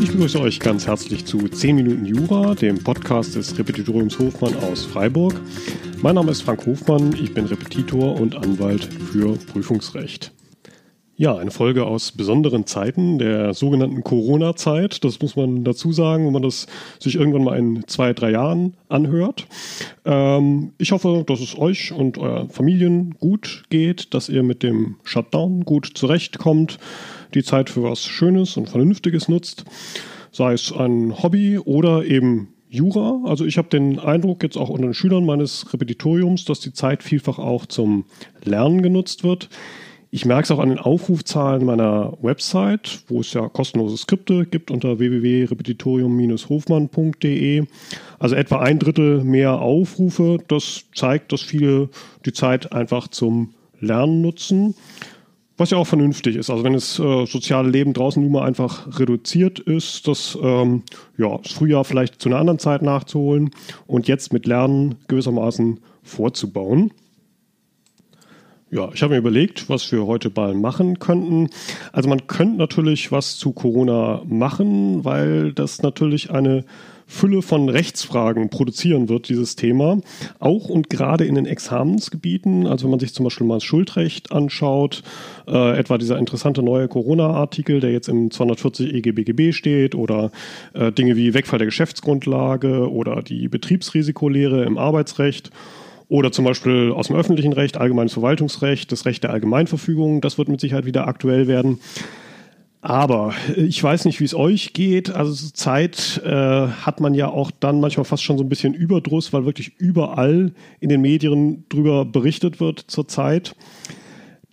Ich begrüße euch ganz herzlich zu 10 Minuten Jura, dem Podcast des Repetitoriums Hofmann aus Freiburg. Mein Name ist Frank Hofmann, ich bin Repetitor und Anwalt für Prüfungsrecht. Ja, eine Folge aus besonderen Zeiten, der sogenannten Corona-Zeit. Das muss man dazu sagen, wenn man das sich irgendwann mal in zwei, drei Jahren anhört. Ähm, ich hoffe, dass es euch und eurer Familien gut geht, dass ihr mit dem Shutdown gut zurechtkommt, die Zeit für was Schönes und Vernünftiges nutzt, sei es ein Hobby oder eben Jura. Also ich habe den Eindruck jetzt auch unter den Schülern meines Repetitoriums, dass die Zeit vielfach auch zum Lernen genutzt wird. Ich merke es auch an den Aufrufzahlen meiner Website, wo es ja kostenlose Skripte gibt unter www.repetitorium-hofmann.de. Also etwa ein Drittel mehr Aufrufe. Das zeigt, dass viele die Zeit einfach zum Lernen nutzen. Was ja auch vernünftig ist. Also wenn das äh, soziale Leben draußen nun mal einfach reduziert ist, das ähm, ja, das Frühjahr vielleicht zu einer anderen Zeit nachzuholen und jetzt mit Lernen gewissermaßen vorzubauen. Ja, ich habe mir überlegt, was wir heute mal machen könnten. Also man könnte natürlich was zu Corona machen, weil das natürlich eine Fülle von Rechtsfragen produzieren wird, dieses Thema. Auch und gerade in den Examensgebieten, also wenn man sich zum Beispiel mal das Schuldrecht anschaut, äh, etwa dieser interessante neue Corona-Artikel, der jetzt im 240 EGBGB steht, oder äh, Dinge wie Wegfall der Geschäftsgrundlage oder die Betriebsrisikolehre im Arbeitsrecht oder zum Beispiel aus dem öffentlichen Recht, allgemeines Verwaltungsrecht, das Recht der Allgemeinverfügung, das wird mit Sicherheit wieder aktuell werden. Aber ich weiß nicht, wie es euch geht. Also Zeit äh, hat man ja auch dann manchmal fast schon so ein bisschen Überdruss, weil wirklich überall in den Medien drüber berichtet wird zurzeit.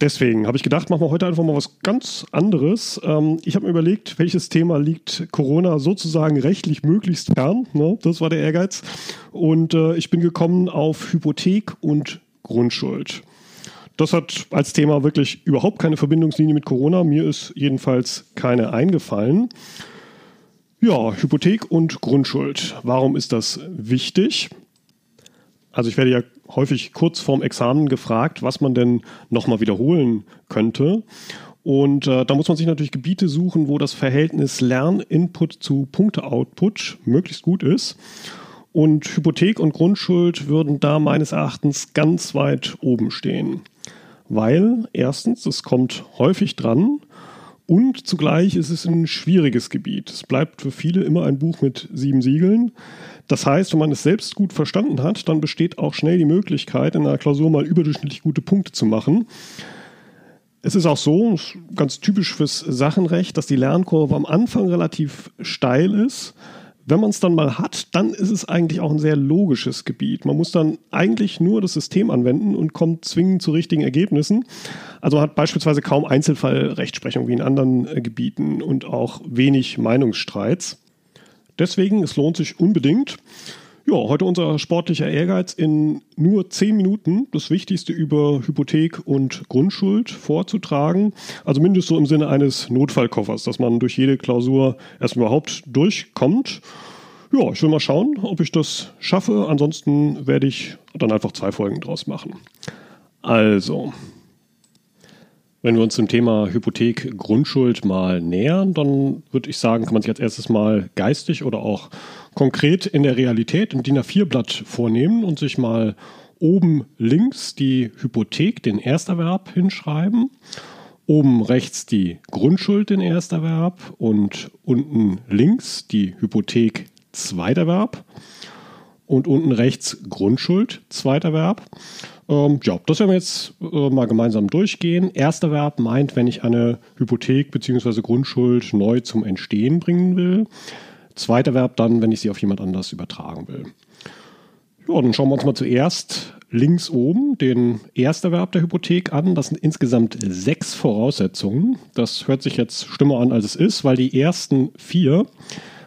Deswegen habe ich gedacht, machen wir heute einfach mal was ganz anderes. Ähm, ich habe mir überlegt, welches Thema liegt Corona sozusagen rechtlich möglichst fern. Ne? Das war der Ehrgeiz. Und äh, ich bin gekommen auf Hypothek und Grundschuld. Das hat als Thema wirklich überhaupt keine Verbindungslinie mit Corona. Mir ist jedenfalls keine eingefallen. Ja, Hypothek und Grundschuld. Warum ist das wichtig? Also ich werde ja häufig kurz vorm Examen gefragt, was man denn nochmal wiederholen könnte. Und äh, da muss man sich natürlich Gebiete suchen, wo das Verhältnis Lern-Input zu Punkte-Output möglichst gut ist. Und Hypothek und Grundschuld würden da meines Erachtens ganz weit oben stehen. Weil erstens, es kommt häufig dran und zugleich ist es ein schwieriges Gebiet. Es bleibt für viele immer ein Buch mit sieben Siegeln. Das heißt, wenn man es selbst gut verstanden hat, dann besteht auch schnell die Möglichkeit, in einer Klausur mal überdurchschnittlich gute Punkte zu machen. Es ist auch so, ganz typisch fürs Sachenrecht, dass die Lernkurve am Anfang relativ steil ist. Wenn man es dann mal hat, dann ist es eigentlich auch ein sehr logisches Gebiet. Man muss dann eigentlich nur das System anwenden und kommt zwingend zu richtigen Ergebnissen. Also man hat beispielsweise kaum Einzelfallrechtsprechung wie in anderen äh, Gebieten und auch wenig Meinungsstreits. Deswegen, es lohnt sich unbedingt. Ja, heute unser sportlicher Ehrgeiz in nur zehn Minuten das Wichtigste über Hypothek und Grundschuld vorzutragen. Also mindestens so im Sinne eines Notfallkoffers, dass man durch jede Klausur erst überhaupt durchkommt. Ja, ich will mal schauen, ob ich das schaffe. Ansonsten werde ich dann einfach zwei Folgen draus machen. Also, wenn wir uns dem Thema Hypothek Grundschuld mal nähern, dann würde ich sagen, kann man sich als erstes mal geistig oder auch konkret in der Realität ein DIN A4-Blatt vornehmen und sich mal oben links die Hypothek, den Ersterwerb hinschreiben, oben rechts die Grundschuld, den Ersterwerb und unten links die Hypothek Zweiterwerb und unten rechts Grundschuld Zweiterwerb. Ähm, ja, das werden wir jetzt äh, mal gemeinsam durchgehen. Erster Verb meint, wenn ich eine Hypothek bzw. Grundschuld neu zum Entstehen bringen will. Zweiter Verb dann, wenn ich sie auf jemand anders übertragen will. Ja, dann schauen wir uns mal zuerst links oben den Ersterwerb der Hypothek an. Das sind insgesamt sechs Voraussetzungen. Das hört sich jetzt schlimmer an, als es ist, weil die ersten vier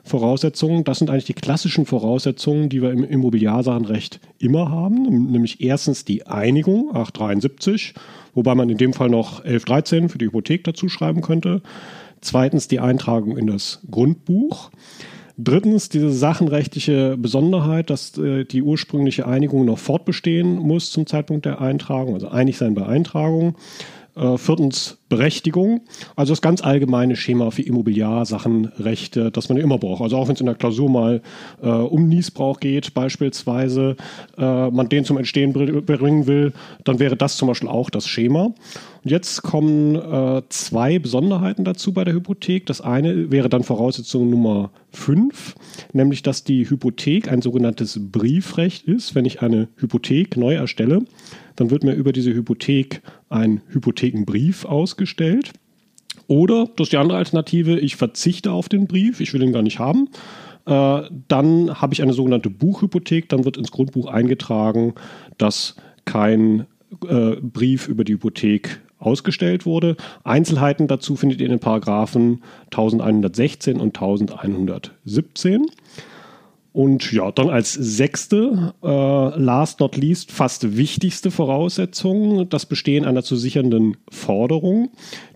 Voraussetzungen, das sind eigentlich die klassischen Voraussetzungen, die wir im Immobiliarsachenrecht immer haben, nämlich erstens die Einigung 873, wobei man in dem Fall noch 1113 für die Hypothek dazu schreiben könnte. Zweitens die Eintragung in das Grundbuch. Drittens diese sachenrechtliche Besonderheit, dass äh, die ursprüngliche Einigung noch fortbestehen muss zum Zeitpunkt der Eintragung, also einig sein bei Eintragung. Äh, viertens Berechtigung, also das ganz allgemeine Schema für Immobiliarsachen, Rechte, das man immer braucht. Also auch wenn es in der Klausur mal äh, um Niesbrauch geht, beispielsweise, äh, man den zum Entstehen bringen will, dann wäre das zum Beispiel auch das Schema. Und jetzt kommen äh, zwei Besonderheiten dazu bei der Hypothek. Das eine wäre dann Voraussetzung Nummer fünf, nämlich dass die Hypothek ein sogenanntes Briefrecht ist, wenn ich eine Hypothek neu erstelle dann wird mir über diese Hypothek ein Hypothekenbrief ausgestellt. Oder, das ist die andere Alternative, ich verzichte auf den Brief, ich will ihn gar nicht haben. Äh, dann habe ich eine sogenannte Buchhypothek, dann wird ins Grundbuch eingetragen, dass kein äh, Brief über die Hypothek ausgestellt wurde. Einzelheiten dazu findet ihr in den Paragraphen 1116 und 1117. Und ja, dann als sechste, äh, last not least, fast wichtigste Voraussetzung, das Bestehen einer zu sichernden Forderung.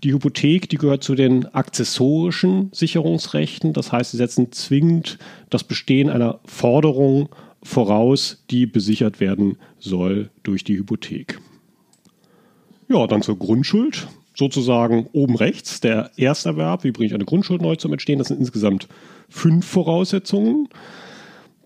Die Hypothek, die gehört zu den accessorischen Sicherungsrechten. Das heißt, sie setzen zwingend das Bestehen einer Forderung voraus, die besichert werden soll durch die Hypothek. Ja, dann zur Grundschuld. Sozusagen oben rechts der Ersterwerb. Wie bringe ich eine Grundschuld neu zum Entstehen? Das sind insgesamt fünf Voraussetzungen.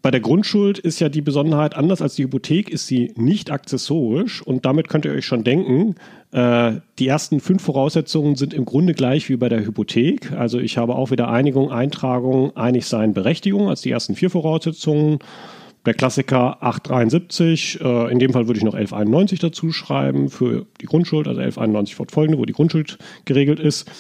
Bei der Grundschuld ist ja die Besonderheit, anders als die Hypothek, ist sie nicht akzessorisch und damit könnt ihr euch schon denken, äh, die ersten fünf Voraussetzungen sind im Grunde gleich wie bei der Hypothek. Also ich habe auch wieder Einigung, Eintragung, Einigsein, Berechtigung als die ersten vier Voraussetzungen. Der Klassiker 873, äh, in dem Fall würde ich noch 1191 dazu schreiben für die Grundschuld, also 1191 fortfolgende, wo die Grundschuld geregelt ist.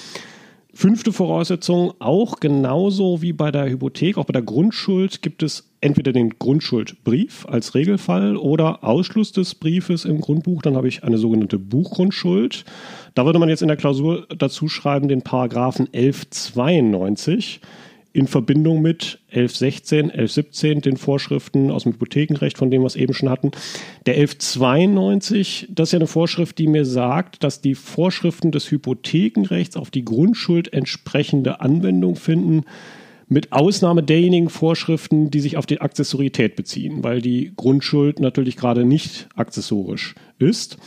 Fünfte Voraussetzung, auch genauso wie bei der Hypothek, auch bei der Grundschuld gibt es entweder den Grundschuldbrief als Regelfall oder Ausschluss des Briefes im Grundbuch. Dann habe ich eine sogenannte Buchgrundschuld. Da würde man jetzt in der Klausur dazu schreiben den Paragraphen 1192 in Verbindung mit 1116, 1117, den Vorschriften aus dem Hypothekenrecht, von dem wir es eben schon hatten. Der 1192, das ist ja eine Vorschrift, die mir sagt, dass die Vorschriften des Hypothekenrechts auf die Grundschuld entsprechende Anwendung finden, mit Ausnahme derjenigen Vorschriften, die sich auf die Accessorität beziehen, weil die Grundschuld natürlich gerade nicht accessorisch ist.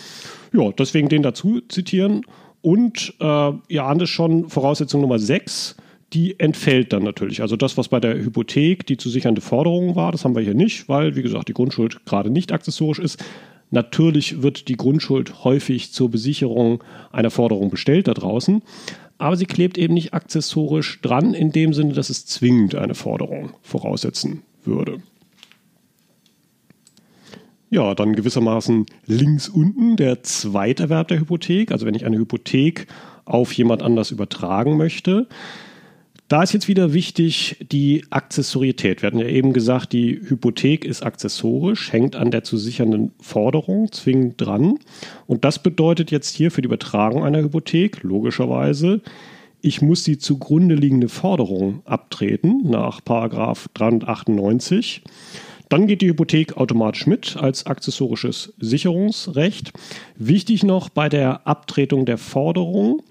Ja, deswegen den dazu zitieren. Und äh, ihr ahnt es schon, Voraussetzung Nummer 6 die entfällt dann natürlich. Also das, was bei der Hypothek die zu sichernde Forderung war, das haben wir hier nicht, weil, wie gesagt, die Grundschuld gerade nicht accessorisch ist. Natürlich wird die Grundschuld häufig zur Besicherung einer Forderung bestellt da draußen, aber sie klebt eben nicht accessorisch dran, in dem Sinne, dass es zwingend eine Forderung voraussetzen würde. Ja, dann gewissermaßen links unten der Zweiterwerb der Hypothek, also wenn ich eine Hypothek auf jemand anders übertragen möchte. Da ist jetzt wieder wichtig die Accessorität. Wir hatten ja eben gesagt, die Hypothek ist accessorisch, hängt an der zu sichernden Forderung zwingend dran. Und das bedeutet jetzt hier für die Übertragung einer Hypothek logischerweise, ich muss die zugrunde liegende Forderung abtreten nach 398. Dann geht die Hypothek automatisch mit als accessorisches Sicherungsrecht. Wichtig noch bei der Abtretung der Forderung,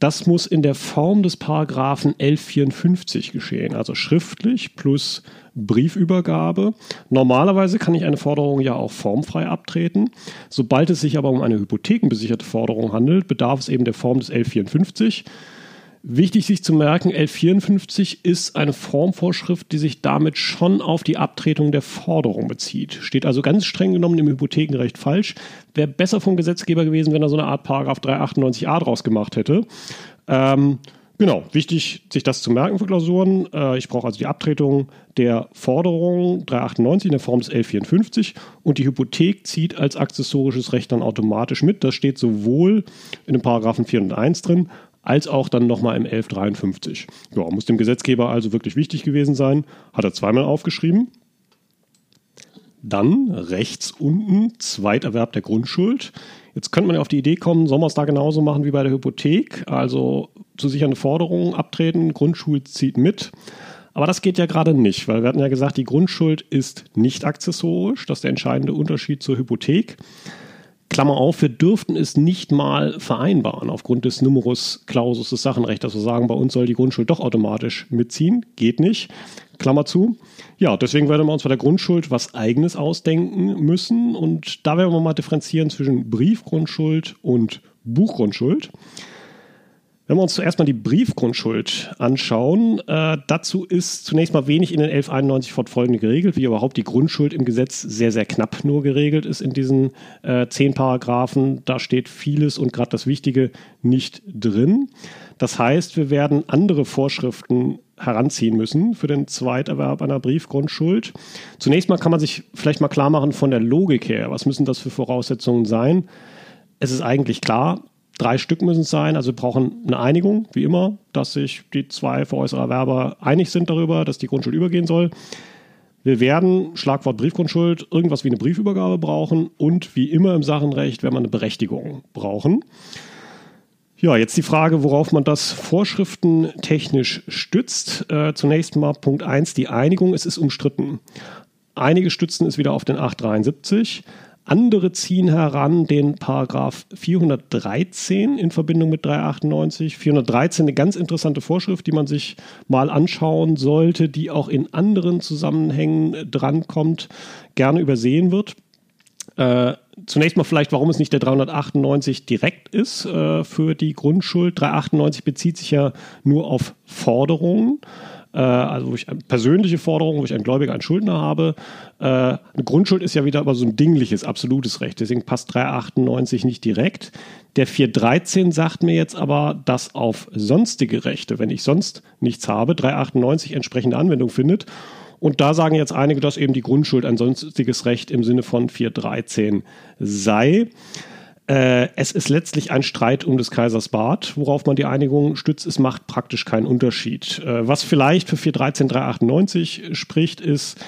das muss in der Form des Paragraphen 1154 geschehen, also schriftlich plus Briefübergabe. Normalerweise kann ich eine Forderung ja auch formfrei abtreten. Sobald es sich aber um eine hypothekenbesicherte Forderung handelt, bedarf es eben der Form des 1154. Wichtig sich zu merken, 1154 ist eine Formvorschrift, die sich damit schon auf die Abtretung der Forderung bezieht. Steht also ganz streng genommen im Hypothekenrecht falsch. Wäre besser vom Gesetzgeber gewesen, wenn er so eine Art Paragraph 398a draus gemacht hätte. Ähm, genau, wichtig, sich das zu merken für Klausuren. Äh, ich brauche also die Abtretung der Forderung 398 in der Form des 1154 und die Hypothek zieht als accessorisches Recht dann automatisch mit. Das steht sowohl in dem Paragraphen 401 drin, als auch dann nochmal im 1153. Ja, muss dem Gesetzgeber also wirklich wichtig gewesen sein. Hat er zweimal aufgeschrieben. Dann rechts unten Zweiterwerb der Grundschuld. Jetzt könnte man ja auf die Idee kommen, soll man es da genauso machen wie bei der Hypothek, also zu sichernde Forderungen abtreten, Grundschuld zieht mit. Aber das geht ja gerade nicht, weil wir hatten ja gesagt, die Grundschuld ist nicht accessorisch. Das ist der entscheidende Unterschied zur Hypothek. Klammer auf, wir dürften es nicht mal vereinbaren aufgrund des Numerus Clausus des Sachenrechts, dass wir sagen, bei uns soll die Grundschuld doch automatisch mitziehen. Geht nicht. Klammer zu. Ja, deswegen werden wir uns bei der Grundschuld was Eigenes ausdenken müssen. Und da werden wir mal differenzieren zwischen Briefgrundschuld und Buchgrundschuld. Wenn wir uns zuerst mal die Briefgrundschuld anschauen, äh, dazu ist zunächst mal wenig in den 1191 fortfolgende geregelt, wie überhaupt die Grundschuld im Gesetz sehr, sehr knapp nur geregelt ist in diesen äh, zehn Paragraphen. Da steht vieles und gerade das Wichtige nicht drin. Das heißt, wir werden andere Vorschriften heranziehen müssen für den Zweiterwerb einer Briefgrundschuld. Zunächst mal kann man sich vielleicht mal klar machen von der Logik her. Was müssen das für Voraussetzungen sein? Es ist eigentlich klar, Drei Stück müssen es sein. Also wir brauchen eine Einigung, wie immer, dass sich die zwei Veräußererwerber einig sind darüber, dass die Grundschuld übergehen soll. Wir werden, Schlagwort Briefgrundschuld, irgendwas wie eine Briefübergabe brauchen und wie immer im Sachenrecht werden wir eine Berechtigung brauchen. Ja, jetzt die Frage, worauf man das vorschriftentechnisch stützt. Äh, zunächst mal Punkt 1, die Einigung. Es ist umstritten. Einige stützen es wieder auf den 873. Andere ziehen heran den Paragraph 413 in Verbindung mit 398. 413 eine ganz interessante Vorschrift, die man sich mal anschauen sollte, die auch in anderen Zusammenhängen drankommt, gerne übersehen wird. Äh, zunächst mal vielleicht, warum es nicht der 398 direkt ist äh, für die Grundschuld. 398 bezieht sich ja nur auf Forderungen äh, also wo ich persönliche Forderung, wo ich einen Gläubiger, einen Schuldner habe. Äh, eine Grundschuld ist ja wieder aber so ein dingliches, absolutes Recht. Deswegen passt 398 nicht direkt. Der 413 sagt mir jetzt aber, dass auf sonstige Rechte, wenn ich sonst nichts habe, 398 entsprechende Anwendung findet. Und da sagen jetzt einige, dass eben die Grundschuld ein sonstiges Recht im Sinne von 413 sei. Äh, es ist letztlich ein Streit um des Kaisers Bart, worauf man die Einigung stützt. Es macht praktisch keinen Unterschied. Äh, was vielleicht für 413 398 spricht, ist,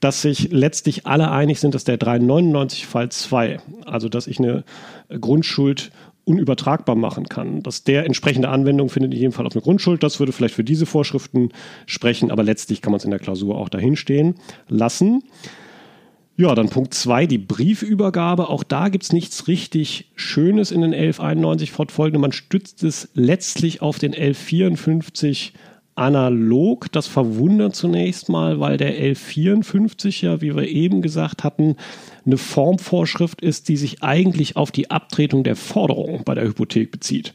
dass sich letztlich alle einig sind, dass der 399 Fall 2, also dass ich eine Grundschuld unübertragbar machen kann. Dass der entsprechende Anwendung findet in jedem Fall auf eine Grundschuld. Das würde vielleicht für diese Vorschriften sprechen, aber letztlich kann man es in der Klausur auch dahinstehen lassen. Ja, dann Punkt 2, die Briefübergabe. Auch da gibt es nichts richtig Schönes in den 1191 fortfolgenden. Man stützt es letztlich auf den 1154 analog. Das verwundert zunächst mal, weil der 1154 ja, wie wir eben gesagt hatten, eine Formvorschrift ist, die sich eigentlich auf die Abtretung der Forderung bei der Hypothek bezieht.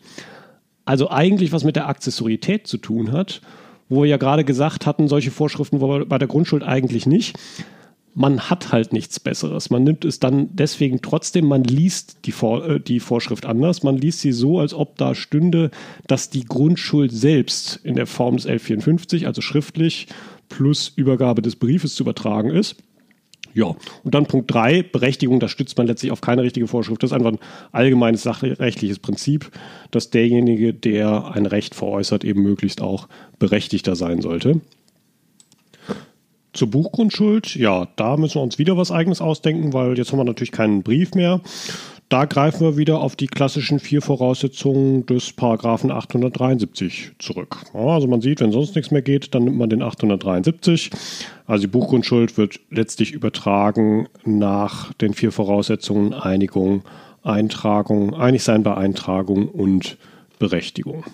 Also eigentlich was mit der Accessorität zu tun hat, wo wir ja gerade gesagt hatten, solche Vorschriften bei der Grundschuld eigentlich nicht man hat halt nichts Besseres. Man nimmt es dann deswegen trotzdem, man liest die, Vor äh, die Vorschrift anders. Man liest sie so, als ob da stünde, dass die Grundschuld selbst in der Form des 1154, also schriftlich, plus Übergabe des Briefes zu übertragen ist. Ja, und dann Punkt 3, Berechtigung, da stützt man letztlich auf keine richtige Vorschrift. Das ist einfach ein allgemeines sachrechtliches Prinzip, dass derjenige, der ein Recht veräußert, eben möglichst auch berechtigter sein sollte. Zur Buchgrundschuld, ja, da müssen wir uns wieder was Eigenes ausdenken, weil jetzt haben wir natürlich keinen Brief mehr. Da greifen wir wieder auf die klassischen vier Voraussetzungen des Paragraphen 873 zurück. Also man sieht, wenn sonst nichts mehr geht, dann nimmt man den 873. Also die Buchgrundschuld wird letztlich übertragen nach den vier Voraussetzungen Einigung, Eintragung, Einigsein bei Eintragung und Berechtigung.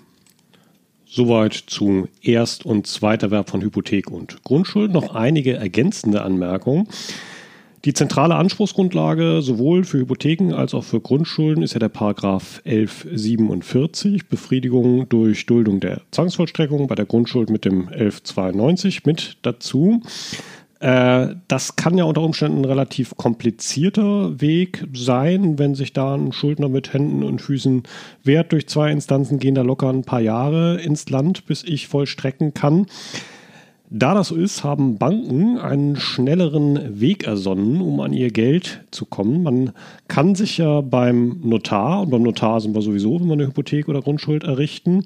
Soweit zum Erst- und Zweiterwerb von Hypothek und Grundschuld. Noch einige ergänzende Anmerkungen. Die zentrale Anspruchsgrundlage sowohl für Hypotheken als auch für Grundschulden ist ja der Paragraph 1147, Befriedigung durch Duldung der Zwangsvollstreckung, bei der Grundschuld mit dem 1192 mit dazu. Äh, das kann ja unter Umständen ein relativ komplizierter Weg sein, wenn sich da ein Schuldner mit Händen und Füßen wehrt. Durch zwei Instanzen gehen da locker ein paar Jahre ins Land, bis ich vollstrecken kann. Da das so ist, haben Banken einen schnelleren Weg ersonnen, um an ihr Geld zu kommen. Man kann sich ja beim Notar, und beim Notar sind wir sowieso, wenn wir eine Hypothek oder Grundschuld errichten,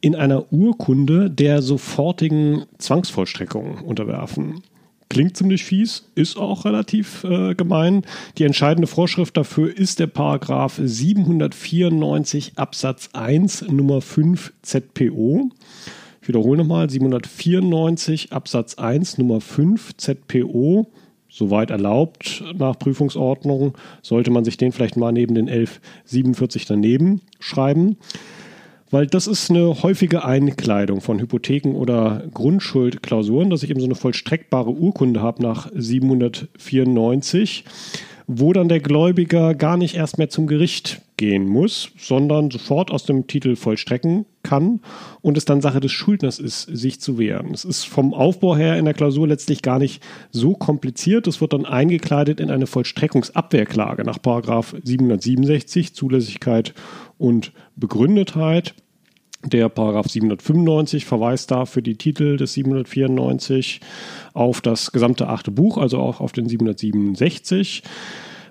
in einer Urkunde der sofortigen Zwangsvollstreckung unterwerfen. Klingt ziemlich fies, ist auch relativ äh, gemein. Die entscheidende Vorschrift dafür ist der Paragraph 794 Absatz 1 Nummer 5 ZPO. Ich wiederhole nochmal, 794 Absatz 1 Nummer 5 ZPO. Soweit erlaubt nach Prüfungsordnung, sollte man sich den vielleicht mal neben den 1147 daneben schreiben weil das ist eine häufige Einkleidung von Hypotheken oder Grundschuldklausuren, dass ich eben so eine vollstreckbare Urkunde habe nach 794 wo dann der Gläubiger gar nicht erst mehr zum Gericht gehen muss, sondern sofort aus dem Titel vollstrecken kann und es dann Sache des Schuldners ist, sich zu wehren. Es ist vom Aufbau her in der Klausur letztlich gar nicht so kompliziert. Es wird dann eingekleidet in eine Vollstreckungsabwehrklage nach 767 Zulässigkeit und Begründetheit. Der Paragraph 795 verweist da für die Titel des 794 auf das gesamte achte Buch, also auch auf den 767.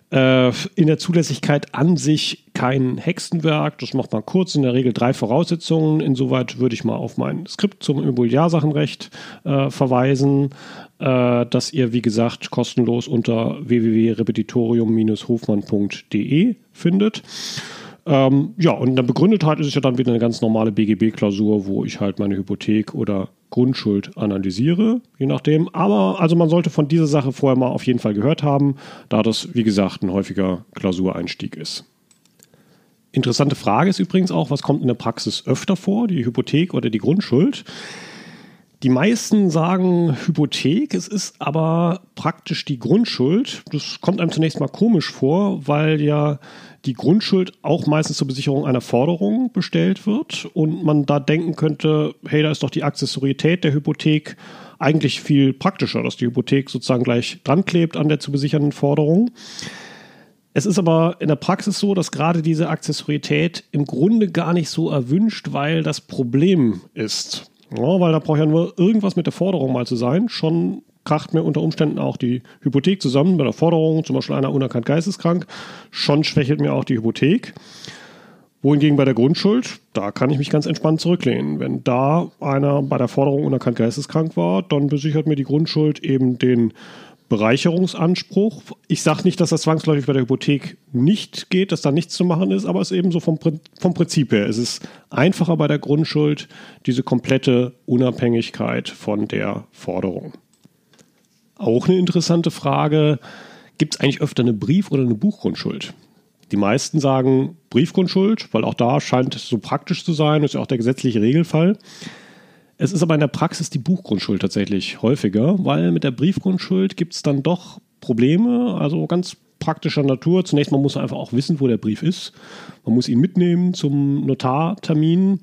Äh, in der Zulässigkeit an sich kein Hexenwerk. Das macht man kurz, in der Regel drei Voraussetzungen. Insoweit würde ich mal auf mein Skript zum Immobiliarsachenrecht äh, verweisen, äh, das ihr, wie gesagt, kostenlos unter www.repetitorium-hofmann.de findet. Ähm, ja, und in der Begründetheit ist es ja dann wieder eine ganz normale BGB-Klausur, wo ich halt meine Hypothek oder Grundschuld analysiere, je nachdem. Aber also man sollte von dieser Sache vorher mal auf jeden Fall gehört haben, da das, wie gesagt, ein häufiger Klausureinstieg ist. Interessante Frage ist übrigens auch, was kommt in der Praxis öfter vor, die Hypothek oder die Grundschuld? Die meisten sagen Hypothek, es ist aber praktisch die Grundschuld. Das kommt einem zunächst mal komisch vor, weil ja die Grundschuld auch meistens zur Besicherung einer Forderung bestellt wird und man da denken könnte, hey, da ist doch die Accessorität der Hypothek eigentlich viel praktischer, dass die Hypothek sozusagen gleich dran klebt an der zu besichernden Forderung. Es ist aber in der Praxis so, dass gerade diese Accessorität im Grunde gar nicht so erwünscht, weil das Problem ist, ja, weil da braucht ja nur irgendwas mit der Forderung mal zu sein. Schon kracht mir unter Umständen auch die Hypothek zusammen bei der Forderung, zum Beispiel einer unerkannt geisteskrank. Schon schwächelt mir auch die Hypothek. Wohingegen bei der Grundschuld, da kann ich mich ganz entspannt zurücklehnen. Wenn da einer bei der Forderung unerkannt geisteskrank war, dann besichert mir die Grundschuld eben den Bereicherungsanspruch. Ich sage nicht, dass das zwangsläufig bei der Hypothek nicht geht, dass da nichts zu machen ist, aber es ist eben so vom, vom Prinzip her. Es ist einfacher bei der Grundschuld, diese komplette Unabhängigkeit von der Forderung. Auch eine interessante Frage, gibt es eigentlich öfter eine Brief- oder eine Buchgrundschuld? Die meisten sagen Briefgrundschuld, weil auch da scheint es so praktisch zu sein, ist ja auch der gesetzliche Regelfall. Es ist aber in der Praxis die Buchgrundschuld tatsächlich häufiger, weil mit der Briefgrundschuld gibt es dann doch Probleme, also ganz praktischer Natur. Zunächst mal muss man einfach auch wissen, wo der Brief ist. Man muss ihn mitnehmen zum Notartermin.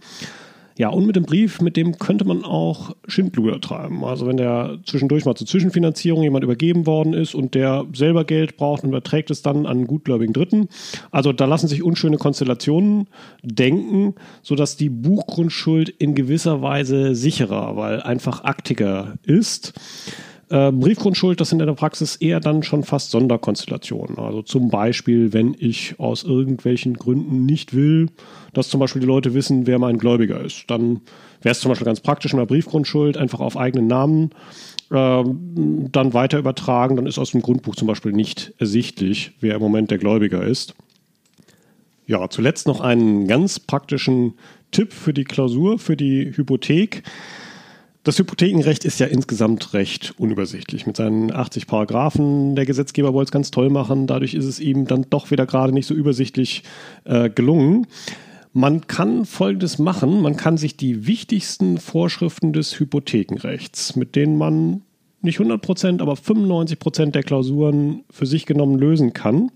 Ja, und mit dem Brief, mit dem könnte man auch Schindluder treiben. Also wenn der zwischendurch mal zur Zwischenfinanzierung jemand übergeben worden ist und der selber Geld braucht und überträgt es dann an einen gutgläubigen Dritten. Also da lassen sich unschöne Konstellationen denken, sodass die Buchgrundschuld in gewisser Weise sicherer, weil einfach aktiger ist. Äh, Briefgrundschuld, das sind in der Praxis eher dann schon fast Sonderkonstellationen. Also zum Beispiel, wenn ich aus irgendwelchen Gründen nicht will, dass zum Beispiel die Leute wissen, wer mein Gläubiger ist. Dann wäre es zum Beispiel ganz praktisch in der Briefgrundschuld einfach auf eigenen Namen äh, dann weiter übertragen. Dann ist aus dem Grundbuch zum Beispiel nicht ersichtlich, wer im Moment der Gläubiger ist. Ja, zuletzt noch einen ganz praktischen Tipp für die Klausur, für die Hypothek. Das Hypothekenrecht ist ja insgesamt recht unübersichtlich. Mit seinen 80 Paragraphen, der Gesetzgeber wollte es ganz toll machen, dadurch ist es ihm dann doch wieder gerade nicht so übersichtlich äh, gelungen. Man kann Folgendes machen, man kann sich die wichtigsten Vorschriften des Hypothekenrechts, mit denen man nicht 100% aber 95% der Klausuren für sich genommen lösen kann,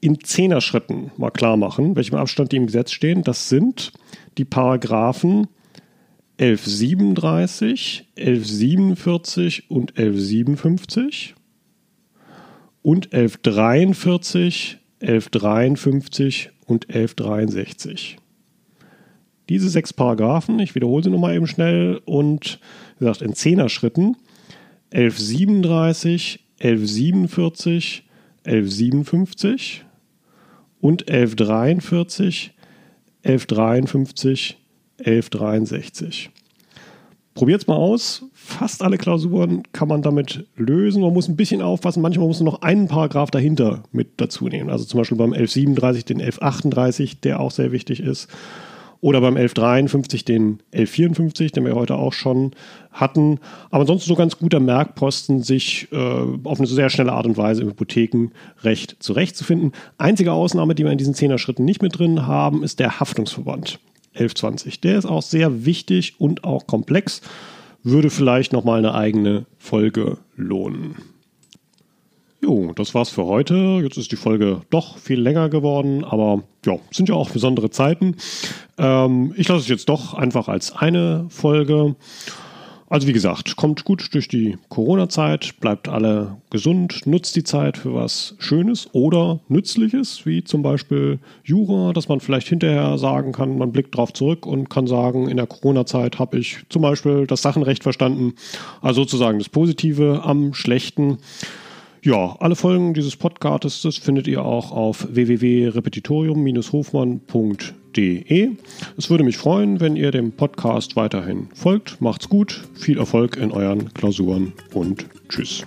in Zehner-Schritten mal klar machen, welchem Abstand die im Gesetz stehen. Das sind die Paragraphen 1137, 1147 und 1157 und 1143, 1153 und 1163. Diese sechs Paragraphen, ich wiederhole sie nochmal eben schnell und wie gesagt in Zehner-Schritten 1137, 1147, 1157 und 1143, 1153, 1163. Probiert es mal aus. Fast alle Klausuren kann man damit lösen. Man muss ein bisschen aufpassen. Manchmal muss man noch einen Paragraph dahinter mit dazu nehmen. Also zum Beispiel beim 1137 den 1138, der auch sehr wichtig ist. Oder beim 1153 den 1154, den wir heute auch schon hatten. Aber ansonsten so ganz guter Merkposten, sich äh, auf eine sehr schnelle Art und Weise im Hypothekenrecht zurechtzufinden. Einzige Ausnahme, die wir in diesen Zehner-Schritten nicht mit drin haben, ist der Haftungsverband. 1120. Der ist auch sehr wichtig und auch komplex. Würde vielleicht nochmal eine eigene Folge lohnen. Jo, das war's für heute. Jetzt ist die Folge doch viel länger geworden, aber ja, sind ja auch besondere Zeiten. Ähm, ich lasse es jetzt doch einfach als eine Folge. Also wie gesagt, kommt gut durch die Corona-Zeit, bleibt alle gesund, nutzt die Zeit für was Schönes oder Nützliches, wie zum Beispiel Jura, dass man vielleicht hinterher sagen kann, man blickt drauf zurück und kann sagen, in der Corona-Zeit habe ich zum Beispiel das Sachenrecht verstanden, also sozusagen das Positive am Schlechten. Ja, alle Folgen dieses Podcasts findet ihr auch auf www.repetitorium-hofmann.de. Es würde mich freuen, wenn ihr dem Podcast weiterhin folgt. Macht's gut, viel Erfolg in euren Klausuren und tschüss.